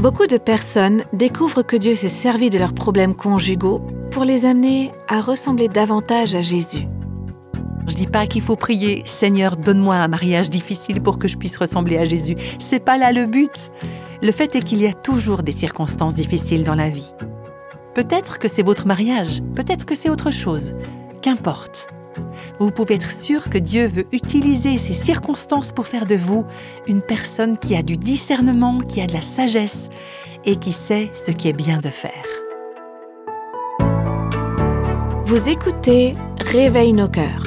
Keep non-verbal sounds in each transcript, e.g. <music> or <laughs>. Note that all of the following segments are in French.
Beaucoup de personnes découvrent que Dieu s'est servi de leurs problèmes conjugaux pour les amener à ressembler davantage à Jésus. Je dis pas qu'il faut prier Seigneur, donne-moi un mariage difficile pour que je puisse ressembler à Jésus. C'est pas là le but. Le fait est qu'il y a toujours des circonstances difficiles dans la vie. Peut-être que c'est votre mariage, peut-être que c'est autre chose. Qu'importe. Vous pouvez être sûr que Dieu veut utiliser ces circonstances pour faire de vous une personne qui a du discernement, qui a de la sagesse et qui sait ce qui est bien de faire. Vous écoutez Réveille nos cœurs.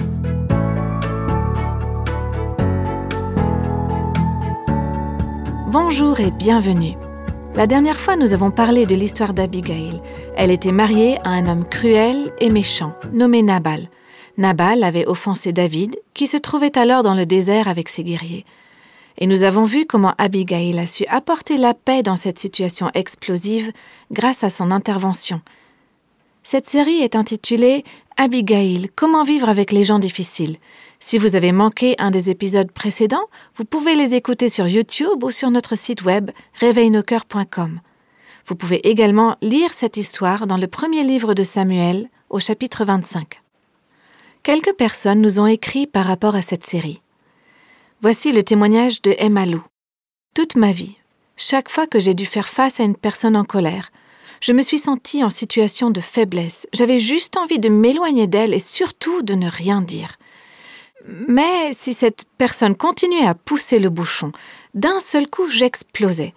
Bonjour et bienvenue. La dernière fois, nous avons parlé de l'histoire d'Abigail. Elle était mariée à un homme cruel et méchant, nommé Nabal. Nabal avait offensé David, qui se trouvait alors dans le désert avec ses guerriers. Et nous avons vu comment Abigail a su apporter la paix dans cette situation explosive grâce à son intervention. Cette série est intitulée Abigail, comment vivre avec les gens difficiles. Si vous avez manqué un des épisodes précédents, vous pouvez les écouter sur YouTube ou sur notre site web réveilnoscoeurs.com. Vous pouvez également lire cette histoire dans le premier livre de Samuel, au chapitre 25. Quelques personnes nous ont écrit par rapport à cette série. Voici le témoignage de Emma Lou. Toute ma vie, chaque fois que j'ai dû faire face à une personne en colère, je me suis sentie en situation de faiblesse. J'avais juste envie de m'éloigner d'elle et surtout de ne rien dire. Mais si cette personne continuait à pousser le bouchon, d'un seul coup j'explosais.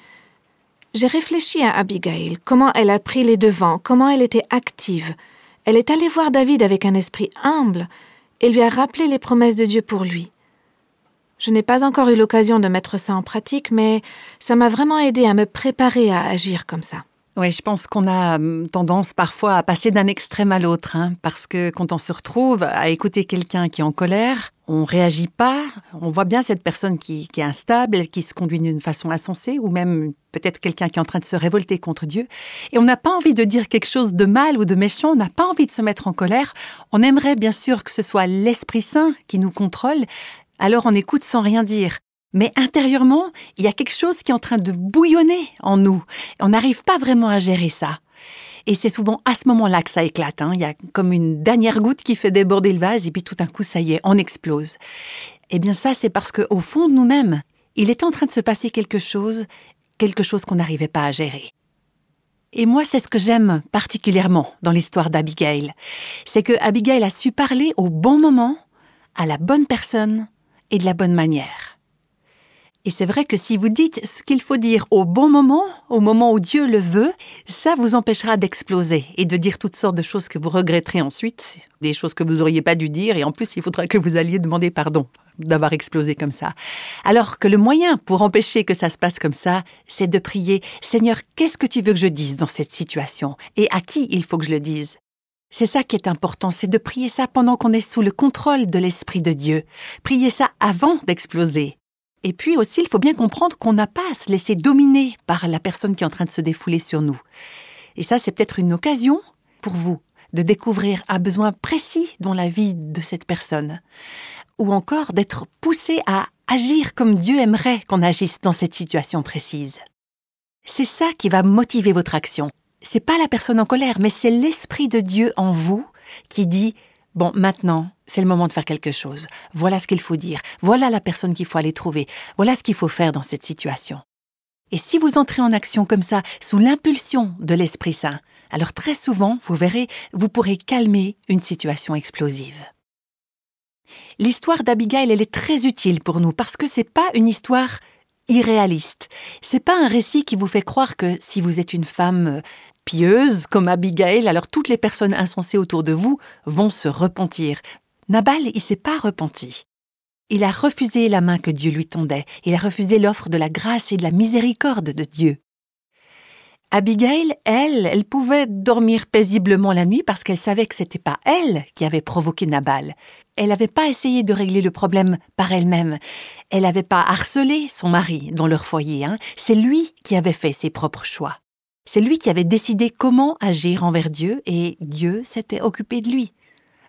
J'ai réfléchi à Abigail, comment elle a pris les devants, comment elle était active. Elle est allée voir David avec un esprit humble et lui a rappelé les promesses de Dieu pour lui. Je n'ai pas encore eu l'occasion de mettre ça en pratique, mais ça m'a vraiment aidé à me préparer à agir comme ça. Oui, je pense qu'on a hum, tendance parfois à passer d'un extrême à l'autre, hein, parce que quand on se retrouve à écouter quelqu'un qui est en colère, on réagit pas, on voit bien cette personne qui, est instable, qui se conduit d'une façon insensée, ou même peut-être quelqu'un qui est en train de se révolter contre Dieu, et on n'a pas envie de dire quelque chose de mal ou de méchant, on n'a pas envie de se mettre en colère, on aimerait bien sûr que ce soit l'Esprit Saint qui nous contrôle, alors on écoute sans rien dire. Mais intérieurement, il y a quelque chose qui est en train de bouillonner en nous. On n'arrive pas vraiment à gérer ça. Et c'est souvent à ce moment-là que ça éclate. Hein. Il y a comme une dernière goutte qui fait déborder le vase et puis tout d'un coup, ça y est, on explose. Eh bien ça, c'est parce qu'au fond de nous-mêmes, il est en train de se passer quelque chose, quelque chose qu'on n'arrivait pas à gérer. Et moi, c'est ce que j'aime particulièrement dans l'histoire d'Abigail. C'est que Abigail a su parler au bon moment, à la bonne personne et de la bonne manière. Et c'est vrai que si vous dites ce qu'il faut dire au bon moment, au moment où Dieu le veut, ça vous empêchera d'exploser et de dire toutes sortes de choses que vous regretterez ensuite, des choses que vous auriez pas dû dire, et en plus il faudra que vous alliez demander pardon d'avoir explosé comme ça. Alors que le moyen pour empêcher que ça se passe comme ça, c'est de prier Seigneur, qu'est-ce que tu veux que je dise dans cette situation? Et à qui il faut que je le dise? C'est ça qui est important, c'est de prier ça pendant qu'on est sous le contrôle de l'Esprit de Dieu. Prier ça avant d'exploser. Et puis aussi, il faut bien comprendre qu'on n'a pas à se laisser dominer par la personne qui est en train de se défouler sur nous. Et ça, c'est peut-être une occasion pour vous de découvrir un besoin précis dans la vie de cette personne. Ou encore d'être poussé à agir comme Dieu aimerait qu'on agisse dans cette situation précise. C'est ça qui va motiver votre action. C'est pas la personne en colère, mais c'est l'Esprit de Dieu en vous qui dit Bon, maintenant, c'est le moment de faire quelque chose. Voilà ce qu'il faut dire. Voilà la personne qu'il faut aller trouver. Voilà ce qu'il faut faire dans cette situation. Et si vous entrez en action comme ça, sous l'impulsion de l'Esprit Saint, alors très souvent, vous verrez, vous pourrez calmer une situation explosive. L'histoire d'Abigail, elle est très utile pour nous parce que c'est pas une histoire irréaliste. C'est pas un récit qui vous fait croire que si vous êtes une femme euh, pieuse comme Abigail, alors toutes les personnes insensées autour de vous vont se repentir. Nabal, il s'est pas repenti. Il a refusé la main que Dieu lui tendait. Il a refusé l'offre de la grâce et de la miséricorde de Dieu. Abigail, elle, elle pouvait dormir paisiblement la nuit parce qu'elle savait que c'était pas elle qui avait provoqué Nabal. Elle n'avait pas essayé de régler le problème par elle-même. Elle n'avait pas harcelé son mari dans leur foyer. Hein. C'est lui qui avait fait ses propres choix. C'est lui qui avait décidé comment agir envers Dieu et Dieu s'était occupé de lui.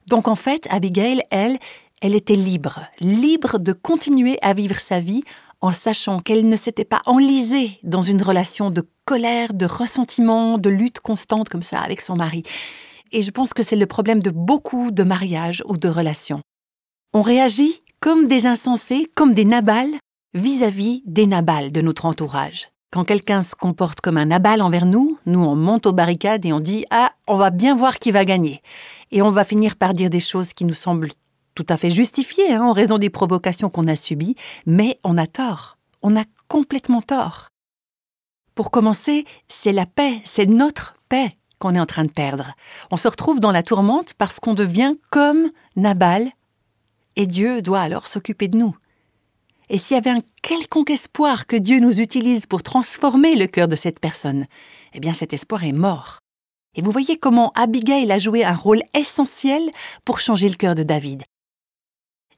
Donc en fait, Abigail, elle, elle était libre, libre de continuer à vivre sa vie en sachant qu'elle ne s'était pas enlisée dans une relation de colère, de ressentiment, de lutte constante comme ça avec son mari. Et je pense que c'est le problème de beaucoup de mariages ou de relations. On réagit comme des insensés, comme des nabals, vis-à-vis des nabals de notre entourage. Quand quelqu'un se comporte comme un nabal envers nous, nous on monte aux barricades et on dit Ah, on va bien voir qui va gagner. Et on va finir par dire des choses qui nous semblent tout à fait justifiées hein, en raison des provocations qu'on a subies, mais on a tort. On a complètement tort. Pour commencer, c'est la paix, c'est notre paix qu'on est en train de perdre. On se retrouve dans la tourmente parce qu'on devient comme Nabal, et Dieu doit alors s'occuper de nous. Et s'il y avait un quelconque espoir que Dieu nous utilise pour transformer le cœur de cette personne, eh bien cet espoir est mort. Et vous voyez comment Abigail a joué un rôle essentiel pour changer le cœur de David.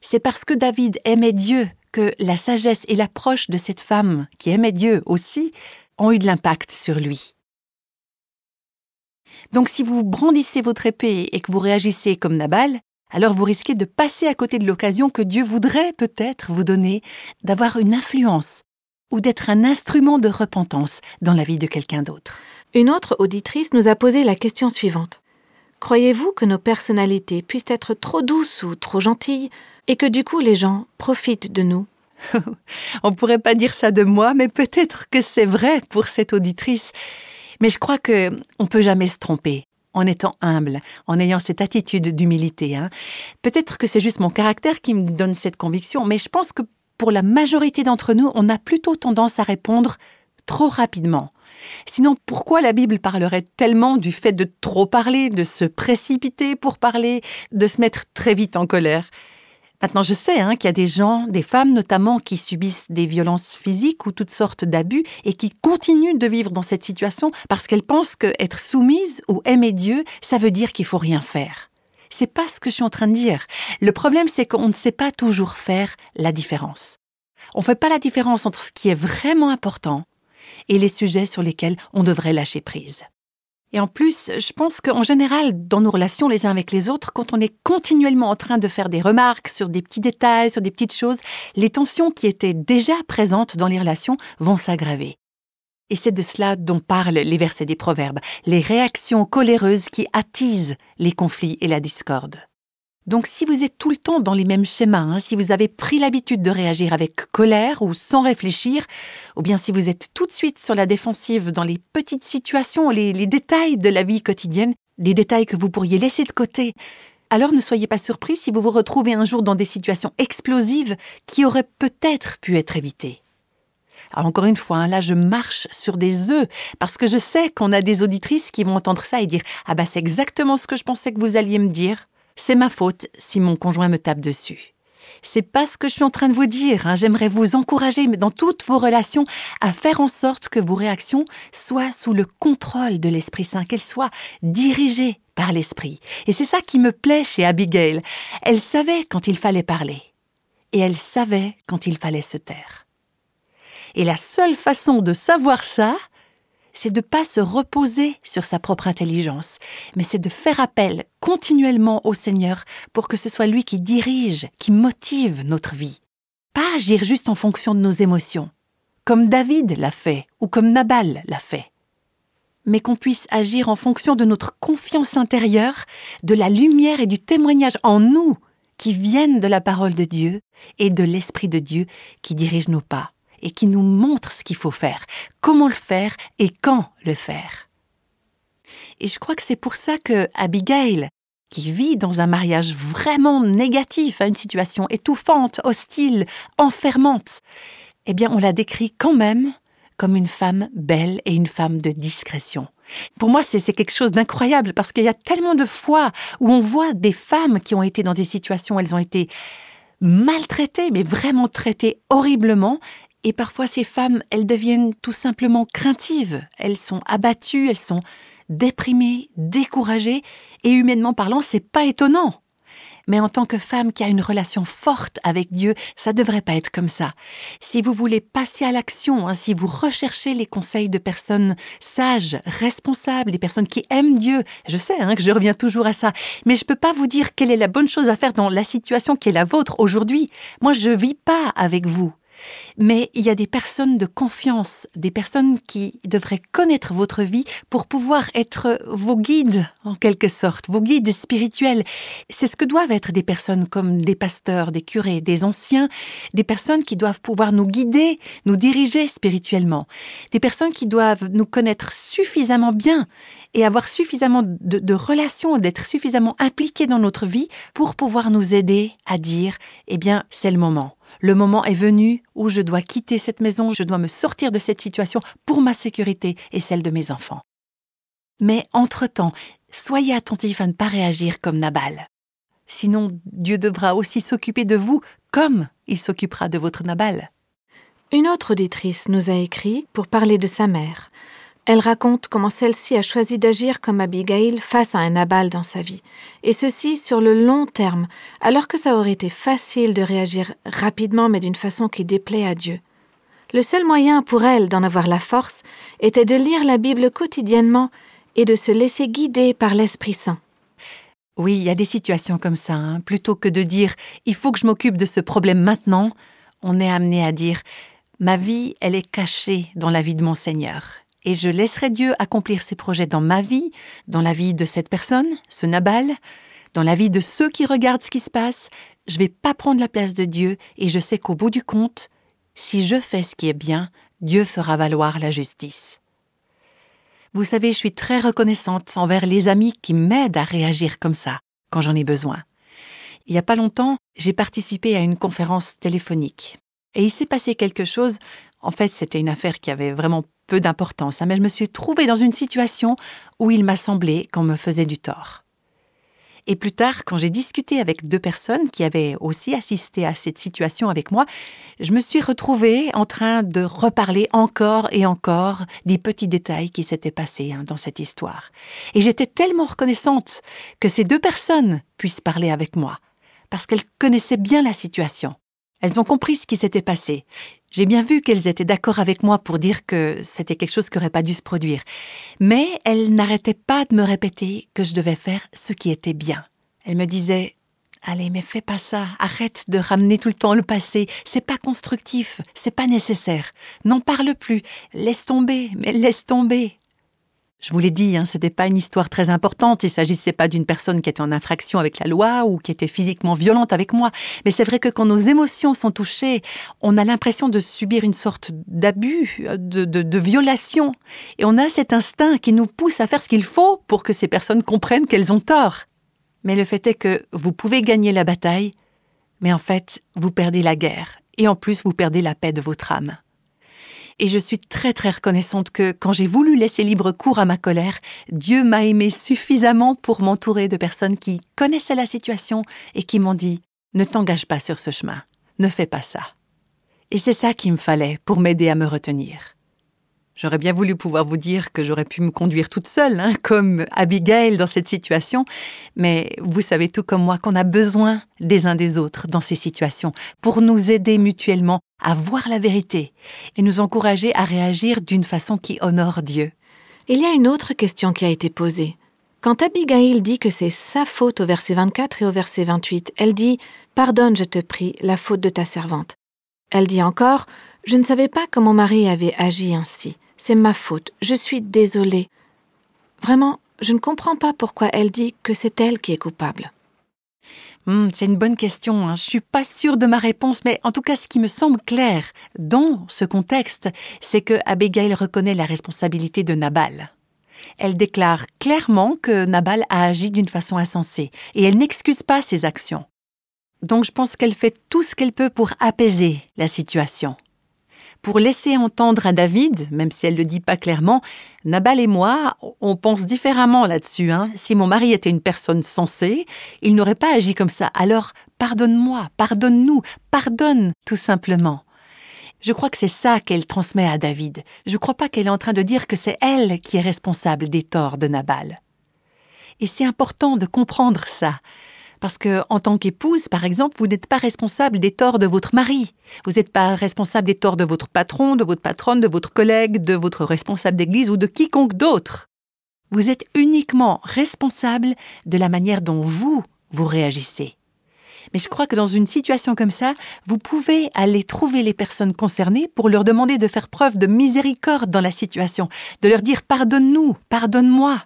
C'est parce que David aimait Dieu que la sagesse et l'approche de cette femme, qui aimait Dieu aussi, ont eu de l'impact sur lui. Donc si vous brandissez votre épée et que vous réagissez comme Nabal, alors vous risquez de passer à côté de l'occasion que Dieu voudrait peut-être vous donner d'avoir une influence ou d'être un instrument de repentance dans la vie de quelqu'un d'autre. Une autre auditrice nous a posé la question suivante. Croyez-vous que nos personnalités puissent être trop douces ou trop gentilles et que du coup les gens profitent de nous? <laughs> On pourrait pas dire ça de moi, mais peut-être que c'est vrai pour cette auditrice. Mais je crois que on peut jamais se tromper en étant humble, en ayant cette attitude d'humilité. Hein. Peut-être que c'est juste mon caractère qui me donne cette conviction, mais je pense que pour la majorité d'entre nous, on a plutôt tendance à répondre trop rapidement. Sinon, pourquoi la Bible parlerait tellement du fait de trop parler, de se précipiter pour parler, de se mettre très vite en colère? Maintenant, je sais hein, qu'il y a des gens, des femmes notamment, qui subissent des violences physiques ou toutes sortes d'abus et qui continuent de vivre dans cette situation parce qu'elles pensent que être soumise ou aimer Dieu, ça veut dire qu'il faut rien faire. C'est pas ce que je suis en train de dire. Le problème, c'est qu'on ne sait pas toujours faire la différence. On ne fait pas la différence entre ce qui est vraiment important et les sujets sur lesquels on devrait lâcher prise. Et en plus, je pense qu'en général, dans nos relations les uns avec les autres, quand on est continuellement en train de faire des remarques sur des petits détails, sur des petites choses, les tensions qui étaient déjà présentes dans les relations vont s'aggraver. Et c'est de cela dont parlent les versets des Proverbes, les réactions coléreuses qui attisent les conflits et la discorde. Donc si vous êtes tout le temps dans les mêmes schémas, hein, si vous avez pris l'habitude de réagir avec colère ou sans réfléchir, ou bien si vous êtes tout de suite sur la défensive dans les petites situations, les, détails de la vie quotidienne, des détails que vous pourriez laisser de côté, alors ne soyez pas surpris si vous vous retrouvez un jour dans des situations explosives qui auraient peut-être pu être évitées. Encore une fois, hein, là je marche sur des œufs parce que je sais qu'on a des auditrices qui vont entendre ça et dire ah bah c'est exactement ce que je pensais que vous alliez me dire. C'est ma faute si mon conjoint me tape dessus. C'est pas ce que je suis en train de vous dire. Hein. J'aimerais vous encourager, dans toutes vos relations, à faire en sorte que vos réactions soient sous le contrôle de l'Esprit Saint, qu'elles soient dirigées par l'Esprit. Et c'est ça qui me plaît chez Abigail. Elle savait quand il fallait parler. Et elle savait quand il fallait se taire. Et la seule façon de savoir ça, c'est de pas se reposer sur sa propre intelligence, mais c'est de faire appel continuellement au Seigneur pour que ce soit lui qui dirige, qui motive notre vie. Pas agir juste en fonction de nos émotions, comme David l'a fait ou comme Nabal l'a fait, mais qu'on puisse agir en fonction de notre confiance intérieure, de la lumière et du témoignage en nous qui viennent de la parole de Dieu et de l'Esprit de Dieu qui dirige nos pas et qui nous montre ce qu'il faut faire, comment le faire et quand le faire. Et je crois que c'est pour ça que Abigail, qui vit dans un mariage vraiment négatif, à une situation étouffante, hostile, enfermante, eh bien on la décrit quand même comme une femme belle et une femme de discrétion. Pour moi, c'est quelque chose d'incroyable parce qu'il y a tellement de fois où on voit des femmes qui ont été dans des situations où elles ont été maltraitées, mais vraiment traitées horriblement, et parfois ces femmes, elles deviennent tout simplement craintives, elles sont abattues, elles sont déprimées, découragées, et humainement parlant, c'est pas étonnant. Mais en tant que femme qui a une relation forte avec Dieu, ça devrait pas être comme ça. Si vous voulez passer à l'action, hein, si vous recherchez les conseils de personnes sages, responsables, des personnes qui aiment Dieu, je sais hein, que je reviens toujours à ça, mais je peux pas vous dire quelle est la bonne chose à faire dans la situation qui est la vôtre aujourd'hui. Moi, je vis pas avec vous. Mais il y a des personnes de confiance, des personnes qui devraient connaître votre vie pour pouvoir être vos guides, en quelque sorte, vos guides spirituels. C'est ce que doivent être des personnes comme des pasteurs, des curés, des anciens, des personnes qui doivent pouvoir nous guider, nous diriger spirituellement, des personnes qui doivent nous connaître suffisamment bien et avoir suffisamment de, relations, d'être suffisamment impliqués dans notre vie pour pouvoir nous aider à dire, eh bien, c'est le moment le moment est venu où je dois quitter cette maison, je dois me sortir de cette situation pour ma sécurité et celle de mes enfants. Mais entre-temps, soyez attentifs à ne pas réagir comme Nabal. Sinon, Dieu devra aussi s'occuper de vous comme il s'occupera de votre Nabal. Une autre auditrice nous a écrit pour parler de sa mère. Elle raconte comment celle-ci a choisi d'agir comme Abigail face à un Nabal dans sa vie, et ceci sur le long terme, alors que ça aurait été facile de réagir rapidement mais d'une façon qui déplaît à Dieu. Le seul moyen pour elle d'en avoir la force était de lire la Bible quotidiennement et de se laisser guider par l'Esprit Saint. Oui, il y a des situations comme ça. Hein. Plutôt que de dire il faut que je m'occupe de ce problème maintenant, on est amené à dire ma vie, elle est cachée dans la vie de mon Seigneur et je laisserai Dieu accomplir ses projets dans ma vie, dans la vie de cette personne, ce Nabal, dans la vie de ceux qui regardent ce qui se passe. Je vais pas prendre la place de Dieu et je sais qu'au bout du compte, si je fais ce qui est bien, Dieu fera valoir la justice. Vous savez, je suis très reconnaissante envers les amis qui m'aident à réagir comme ça quand j'en ai besoin. Il n'y a pas longtemps, j'ai participé à une conférence téléphonique. Et il s'est passé quelque chose, en fait c'était une affaire qui avait vraiment peu d'importance, hein, mais je me suis trouvée dans une situation où il m'a semblé qu'on me faisait du tort. Et plus tard, quand j'ai discuté avec deux personnes qui avaient aussi assisté à cette situation avec moi, je me suis retrouvée en train de reparler encore et encore des petits détails qui s'étaient passés hein, dans cette histoire. Et j'étais tellement reconnaissante que ces deux personnes puissent parler avec moi, parce qu'elles connaissaient bien la situation. Elles ont compris ce qui s'était passé. J'ai bien vu qu'elles étaient d'accord avec moi pour dire que c'était quelque chose qui n'aurait pas dû se produire. Mais elles n'arrêtaient pas de me répéter que je devais faire ce qui était bien. Elles me disaient Allez, mais fais pas ça, arrête de ramener tout le temps le passé, c'est pas constructif, c'est pas nécessaire. N'en parle plus, laisse tomber, mais laisse tomber. Je vous l'ai dit, hein, ce n'était pas une histoire très importante. Il s'agissait pas d'une personne qui était en infraction avec la loi ou qui était physiquement violente avec moi. Mais c'est vrai que quand nos émotions sont touchées, on a l'impression de subir une sorte d'abus, de, de violation. Et on a cet instinct qui nous pousse à faire ce qu'il faut pour que ces personnes comprennent qu'elles ont tort. Mais le fait est que vous pouvez gagner la bataille, mais en fait, vous perdez la guerre. Et en plus, vous perdez la paix de votre âme. Et je suis très très reconnaissante que quand j'ai voulu laisser libre cours à ma colère, Dieu m'a aimé suffisamment pour m'entourer de personnes qui connaissaient la situation et qui m'ont dit ⁇ Ne t'engage pas sur ce chemin, ne fais pas ça ⁇ Et c'est ça qu'il me fallait pour m'aider à me retenir. J'aurais bien voulu pouvoir vous dire que j'aurais pu me conduire toute seule, hein, comme Abigail dans cette situation, mais vous savez tout comme moi qu'on a besoin des uns des autres dans ces situations pour nous aider mutuellement à voir la vérité et nous encourager à réagir d'une façon qui honore Dieu. Il y a une autre question qui a été posée. Quand Abigail dit que c'est sa faute au verset 24 et au verset 28, elle dit Pardonne, je te prie, la faute de ta servante. Elle dit encore Je ne savais pas que mon mari avait agi ainsi. C'est ma faute. Je suis désolée. Vraiment, je ne comprends pas pourquoi elle dit que c'est elle qui est coupable. Hmm, c'est une bonne question. Hein. Je suis pas sûre de ma réponse, mais en tout cas, ce qui me semble clair dans ce contexte, c'est que Abigail reconnaît la responsabilité de Nabal. Elle déclare clairement que Nabal a agi d'une façon insensée et elle n'excuse pas ses actions. Donc je pense qu'elle fait tout ce qu'elle peut pour apaiser la situation pour laisser entendre à David, même si elle ne le dit pas clairement, Nabal et moi, on pense différemment là-dessus. Hein. Si mon mari était une personne sensée, il n'aurait pas agi comme ça. Alors, pardonne-moi, pardonne-nous, pardonne tout simplement. Je crois que c'est ça qu'elle transmet à David. Je ne crois pas qu'elle est en train de dire que c'est elle qui est responsable des torts de Nabal. Et c'est important de comprendre ça. Parce que, en tant qu'épouse, par exemple, vous n'êtes pas responsable des torts de votre mari. Vous n'êtes pas responsable des torts de votre patron, de votre patronne, de votre collègue, de votre responsable d'église ou de quiconque d'autre. Vous êtes uniquement responsable de la manière dont vous, vous réagissez. Mais je crois que dans une situation comme ça, vous pouvez aller trouver les personnes concernées pour leur demander de faire preuve de miséricorde dans la situation, de leur dire pardonne-nous, pardonne-moi.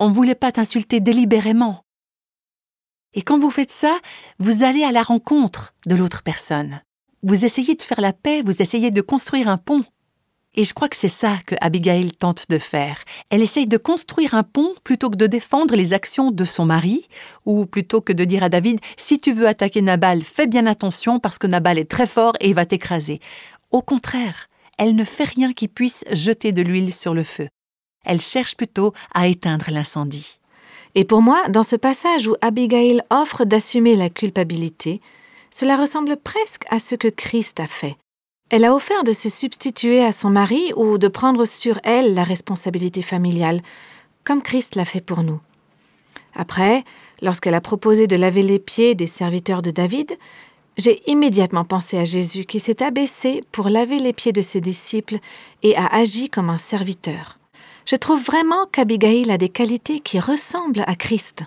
On ne voulait pas t'insulter délibérément. Et quand vous faites ça, vous allez à la rencontre de l'autre personne. Vous essayez de faire la paix, vous essayez de construire un pont. Et je crois que c'est ça que Abigail tente de faire. Elle essaye de construire un pont plutôt que de défendre les actions de son mari, ou plutôt que de dire à David Si tu veux attaquer Nabal, fais bien attention parce que Nabal est très fort et il va t'écraser. Au contraire, elle ne fait rien qui puisse jeter de l'huile sur le feu. Elle cherche plutôt à éteindre l'incendie. Et pour moi, dans ce passage où Abigail offre d'assumer la culpabilité, cela ressemble presque à ce que Christ a fait. Elle a offert de se substituer à son mari ou de prendre sur elle la responsabilité familiale, comme Christ l'a fait pour nous. Après, lorsqu'elle a proposé de laver les pieds des serviteurs de David, j'ai immédiatement pensé à Jésus qui s'est abaissé pour laver les pieds de ses disciples et a agi comme un serviteur. Je trouve vraiment qu'Abigail a des qualités qui ressemblent à Christ.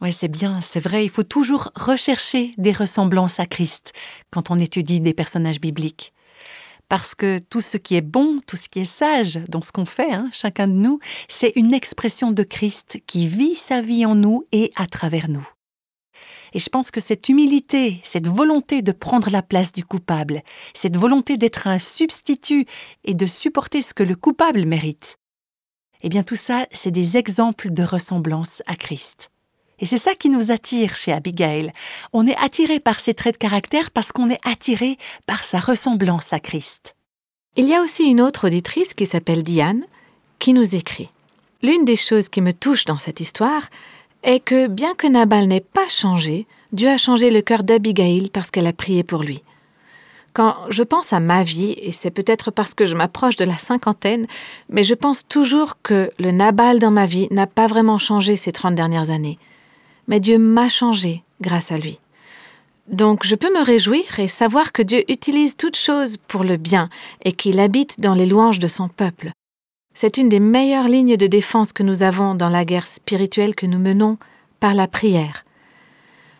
Oui, c'est bien, c'est vrai, il faut toujours rechercher des ressemblances à Christ quand on étudie des personnages bibliques parce que tout ce qui est bon, tout ce qui est sage dans ce qu'on fait, hein, chacun de nous, c'est une expression de Christ qui vit sa vie en nous et à travers nous. Et je pense que cette humilité, cette volonté de prendre la place du coupable, cette volonté d'être un substitut et de supporter ce que le coupable mérite, eh bien tout ça, c'est des exemples de ressemblance à Christ. Et c'est ça qui nous attire chez Abigail. On est attiré par ses traits de caractère parce qu'on est attiré par sa ressemblance à Christ. Il y a aussi une autre auditrice qui s'appelle Diane qui nous écrit. L'une des choses qui me touche dans cette histoire est que bien que Nabal n'ait pas changé, Dieu a changé le cœur d'Abigail parce qu'elle a prié pour lui. Quand je pense à ma vie, et c'est peut-être parce que je m'approche de la cinquantaine, mais je pense toujours que le Nabal dans ma vie n'a pas vraiment changé ces trente dernières années mais Dieu m'a changé grâce à lui. Donc je peux me réjouir et savoir que Dieu utilise toutes choses pour le bien et qu'il habite dans les louanges de son peuple. C'est une des meilleures lignes de défense que nous avons dans la guerre spirituelle que nous menons par la prière.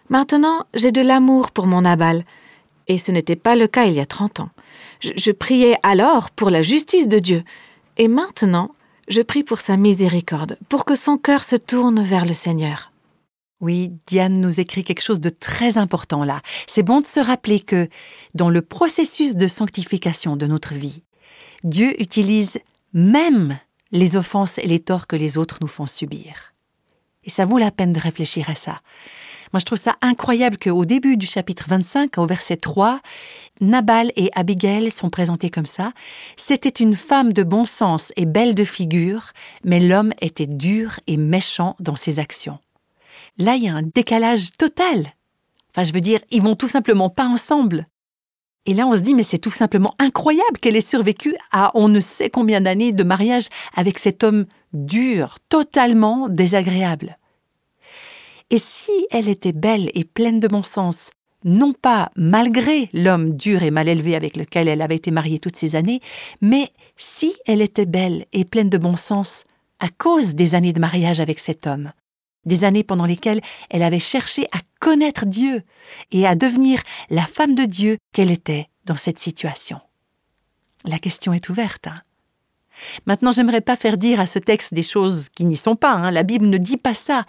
Maintenant, j'ai de l'amour pour mon Nabal, et ce n'était pas le cas il y a trente ans. Je, je priais alors pour la justice de Dieu, et maintenant, je prie pour sa miséricorde, pour que son cœur se tourne vers le Seigneur. Oui, Diane nous écrit quelque chose de très important là. C'est bon de se rappeler que, dans le processus de sanctification de notre vie, Dieu utilise même les offenses et les torts que les autres nous font subir. Et ça vaut la peine de réfléchir à ça. Moi, je trouve ça incroyable qu'au début du chapitre 25, au verset 3, Nabal et Abigail sont présentés comme ça. C'était une femme de bon sens et belle de figure, mais l'homme était dur et méchant dans ses actions. Là, il y a un décalage total. Enfin, je veux dire, ils vont tout simplement pas ensemble. Et là, on se dit, mais c'est tout simplement incroyable qu'elle ait survécu à on ne sait combien d'années de mariage avec cet homme dur, totalement désagréable. Et si elle était belle et pleine de bon sens, non pas malgré l'homme dur et mal élevé avec lequel elle avait été mariée toutes ces années, mais si elle était belle et pleine de bon sens à cause des années de mariage avec cet homme, des années pendant lesquelles elle avait cherché à connaître Dieu et à devenir la femme de Dieu qu'elle était dans cette situation. La question est ouverte. Hein. Maintenant, j'aimerais pas faire dire à ce texte des choses qui n'y sont pas. Hein. La Bible ne dit pas ça.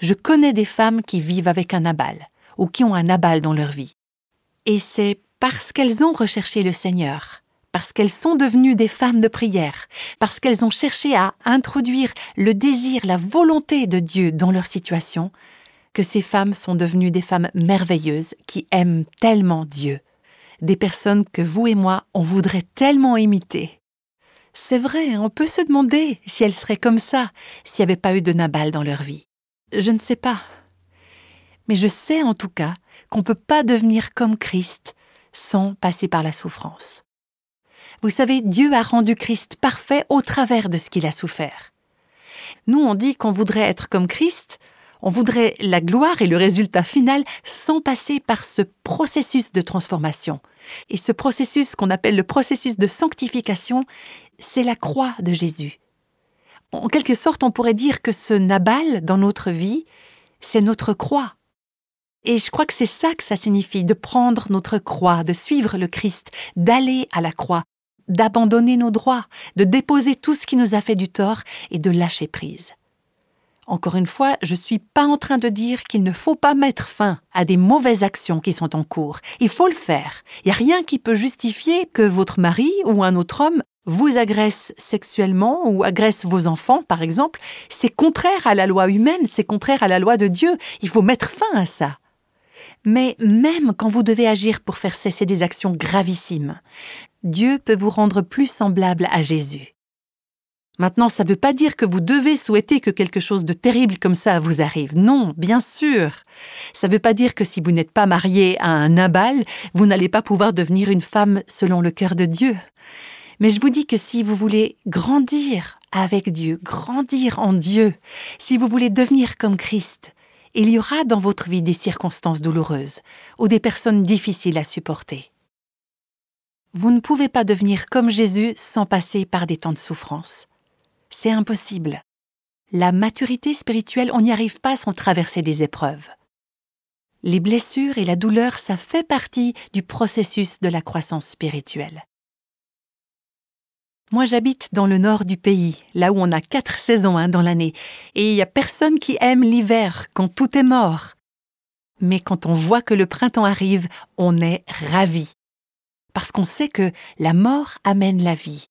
Je connais des femmes qui vivent avec un abal ou qui ont un abal dans leur vie. Et c'est parce qu'elles ont recherché le Seigneur parce qu'elles sont devenues des femmes de prière, parce qu'elles ont cherché à introduire le désir, la volonté de Dieu dans leur situation, que ces femmes sont devenues des femmes merveilleuses qui aiment tellement Dieu, des personnes que vous et moi, on voudrait tellement imiter. C'est vrai, on peut se demander si elles seraient comme ça, s'il n'y avait pas eu de Nabal dans leur vie. Je ne sais pas. Mais je sais en tout cas qu'on ne peut pas devenir comme Christ sans passer par la souffrance. Vous savez, Dieu a rendu Christ parfait au travers de ce qu'il a souffert. Nous, on dit qu'on voudrait être comme Christ, on voudrait la gloire et le résultat final sans passer par ce processus de transformation. Et ce processus qu'on appelle le processus de sanctification, c'est la croix de Jésus. En quelque sorte, on pourrait dire que ce Nabal dans notre vie, c'est notre croix. Et je crois que c'est ça que ça signifie, de prendre notre croix, de suivre le Christ, d'aller à la croix, d'abandonner nos droits, de déposer tout ce qui nous a fait du tort et de lâcher prise. Encore une fois, je ne suis pas en train de dire qu'il ne faut pas mettre fin à des mauvaises actions qui sont en cours. Il faut le faire. Il n'y a rien qui peut justifier que votre mari ou un autre homme vous agresse sexuellement ou agresse vos enfants, par exemple. C'est contraire à la loi humaine, c'est contraire à la loi de Dieu. Il faut mettre fin à ça. Mais même quand vous devez agir pour faire cesser des actions gravissimes, Dieu peut vous rendre plus semblable à Jésus. Maintenant, ça ne veut pas dire que vous devez souhaiter que quelque chose de terrible comme ça vous arrive. Non, bien sûr. Ça ne veut pas dire que si vous n'êtes pas marié à un Nabal, vous n'allez pas pouvoir devenir une femme selon le cœur de Dieu. Mais je vous dis que si vous voulez grandir avec Dieu, grandir en Dieu, si vous voulez devenir comme Christ, il y aura dans votre vie des circonstances douloureuses ou des personnes difficiles à supporter. Vous ne pouvez pas devenir comme Jésus sans passer par des temps de souffrance. C'est impossible. La maturité spirituelle, on n'y arrive pas sans traverser des épreuves. Les blessures et la douleur, ça fait partie du processus de la croissance spirituelle. Moi, j'habite dans le nord du pays, là où on a quatre saisons hein, dans l'année, et il n'y a personne qui aime l'hiver quand tout est mort. Mais quand on voit que le printemps arrive, on est ravi, parce qu'on sait que la mort amène la vie,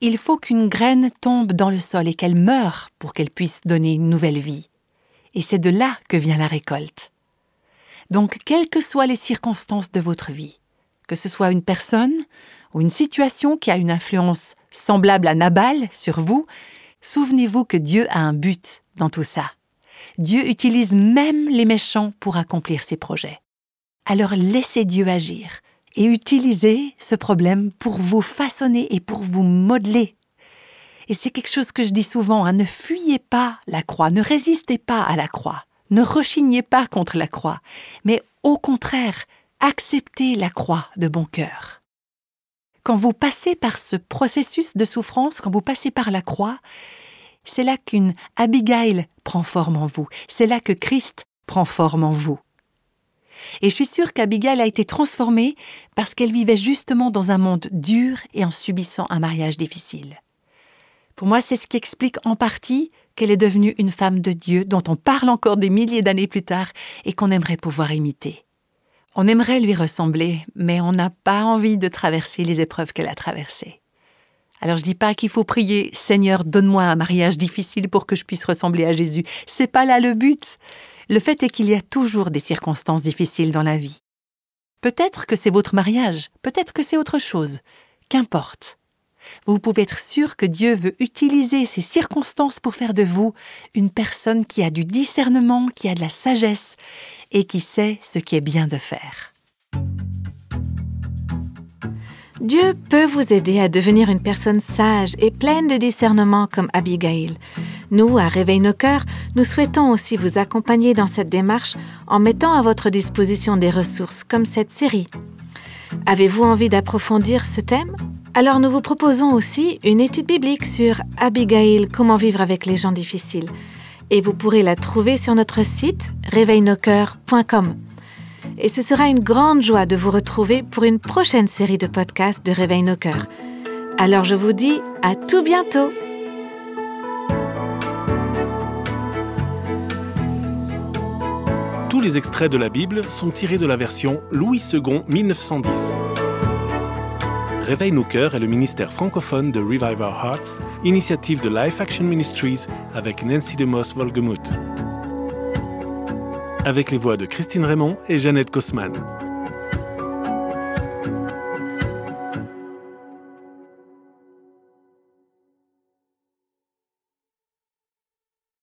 il faut qu'une graine tombe dans le sol et qu'elle meure pour qu'elle puisse donner une nouvelle vie. Et c'est de là que vient la récolte. Donc, quelles que soient les circonstances de votre vie, que ce soit une personne ou une situation qui a une influence semblable à Nabal sur vous, souvenez-vous que Dieu a un but dans tout ça. Dieu utilise même les méchants pour accomplir ses projets. Alors laissez Dieu agir et utilisez ce problème pour vous façonner et pour vous modeler. Et c'est quelque chose que je dis souvent, hein, ne fuyez pas la croix, ne résistez pas à la croix, ne rechignez pas contre la croix, mais au contraire, acceptez la croix de bon cœur. Quand vous passez par ce processus de souffrance, quand vous passez par la croix, c'est là qu'une Abigail prend forme en vous, c'est là que Christ prend forme en vous. Et je suis sûre qu'Abigail a été transformée parce qu'elle vivait justement dans un monde dur et en subissant un mariage difficile. Pour moi, c'est ce qui explique en partie qu'elle est devenue une femme de Dieu dont on parle encore des milliers d'années plus tard et qu'on aimerait pouvoir imiter. On aimerait lui ressembler, mais on n'a pas envie de traverser les épreuves qu'elle a traversées. Alors je dis pas qu'il faut prier Seigneur, donne-moi un mariage difficile pour que je puisse ressembler à Jésus. C'est pas là le but. Le fait est qu'il y a toujours des circonstances difficiles dans la vie. Peut-être que c'est votre mariage, peut-être que c'est autre chose, qu'importe. Vous pouvez être sûr que Dieu veut utiliser ces circonstances pour faire de vous une personne qui a du discernement, qui a de la sagesse et qui sait ce qui est bien de faire. Dieu peut vous aider à devenir une personne sage et pleine de discernement comme Abigail. Nous, à Réveil nos cœurs, nous souhaitons aussi vous accompagner dans cette démarche en mettant à votre disposition des ressources comme cette série. Avez-vous envie d'approfondir ce thème? Alors nous vous proposons aussi une étude biblique sur Abigail, comment vivre avec les gens difficiles. Et vous pourrez la trouver sur notre site réveilnoscoeurs.com. Et ce sera une grande joie de vous retrouver pour une prochaine série de podcasts de Réveil. Alors je vous dis à tout bientôt Tous les extraits de la Bible sont tirés de la version Louis II 1910. Réveille nos cœurs est le ministère francophone de Revive Our Hearts, initiative de Life Action Ministries avec Nancy DeMoss Volgemuth. Avec les voix de Christine Raymond et Jeannette Kosman.